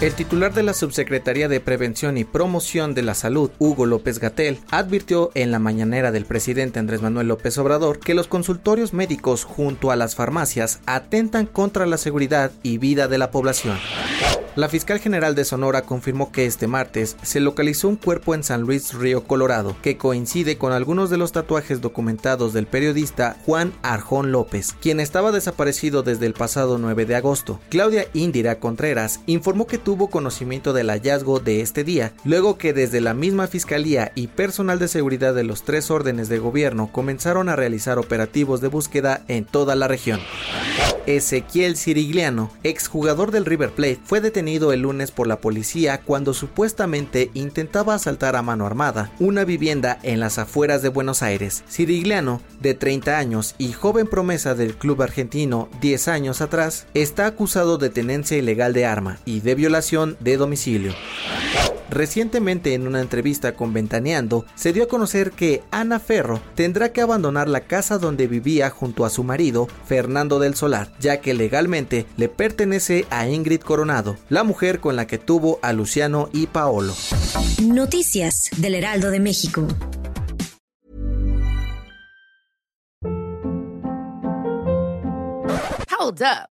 El titular de la Subsecretaría de Prevención y Promoción de la Salud, Hugo López Gatel, advirtió en la mañanera del presidente Andrés Manuel López Obrador que los consultorios médicos junto a las farmacias atentan contra la seguridad y vida de la población. La fiscal general de Sonora confirmó que este martes se localizó un cuerpo en San Luis Río Colorado que coincide con algunos de los tatuajes documentados del periodista Juan Arjón López, quien estaba desaparecido desde el pasado 9 de agosto. Claudia Indira Contreras informó que tuvo conocimiento del hallazgo de este día, luego que desde la misma fiscalía y personal de seguridad de los tres órdenes de gobierno comenzaron a realizar operativos de búsqueda en toda la región. Ezequiel Cirigliano, exjugador del River Plate, fue detenido el lunes por la policía cuando supuestamente intentaba asaltar a mano armada una vivienda en las afueras de Buenos Aires. Cirigliano, de 30 años y joven promesa del club argentino 10 años atrás, está acusado de tenencia ilegal de arma y de violación de domicilio. Recientemente en una entrevista con Ventaneando se dio a conocer que Ana Ferro tendrá que abandonar la casa donde vivía junto a su marido Fernando del Solar, ya que legalmente le pertenece a Ingrid Coronado, la mujer con la que tuvo a Luciano y Paolo. Noticias del Heraldo de México. Hold up.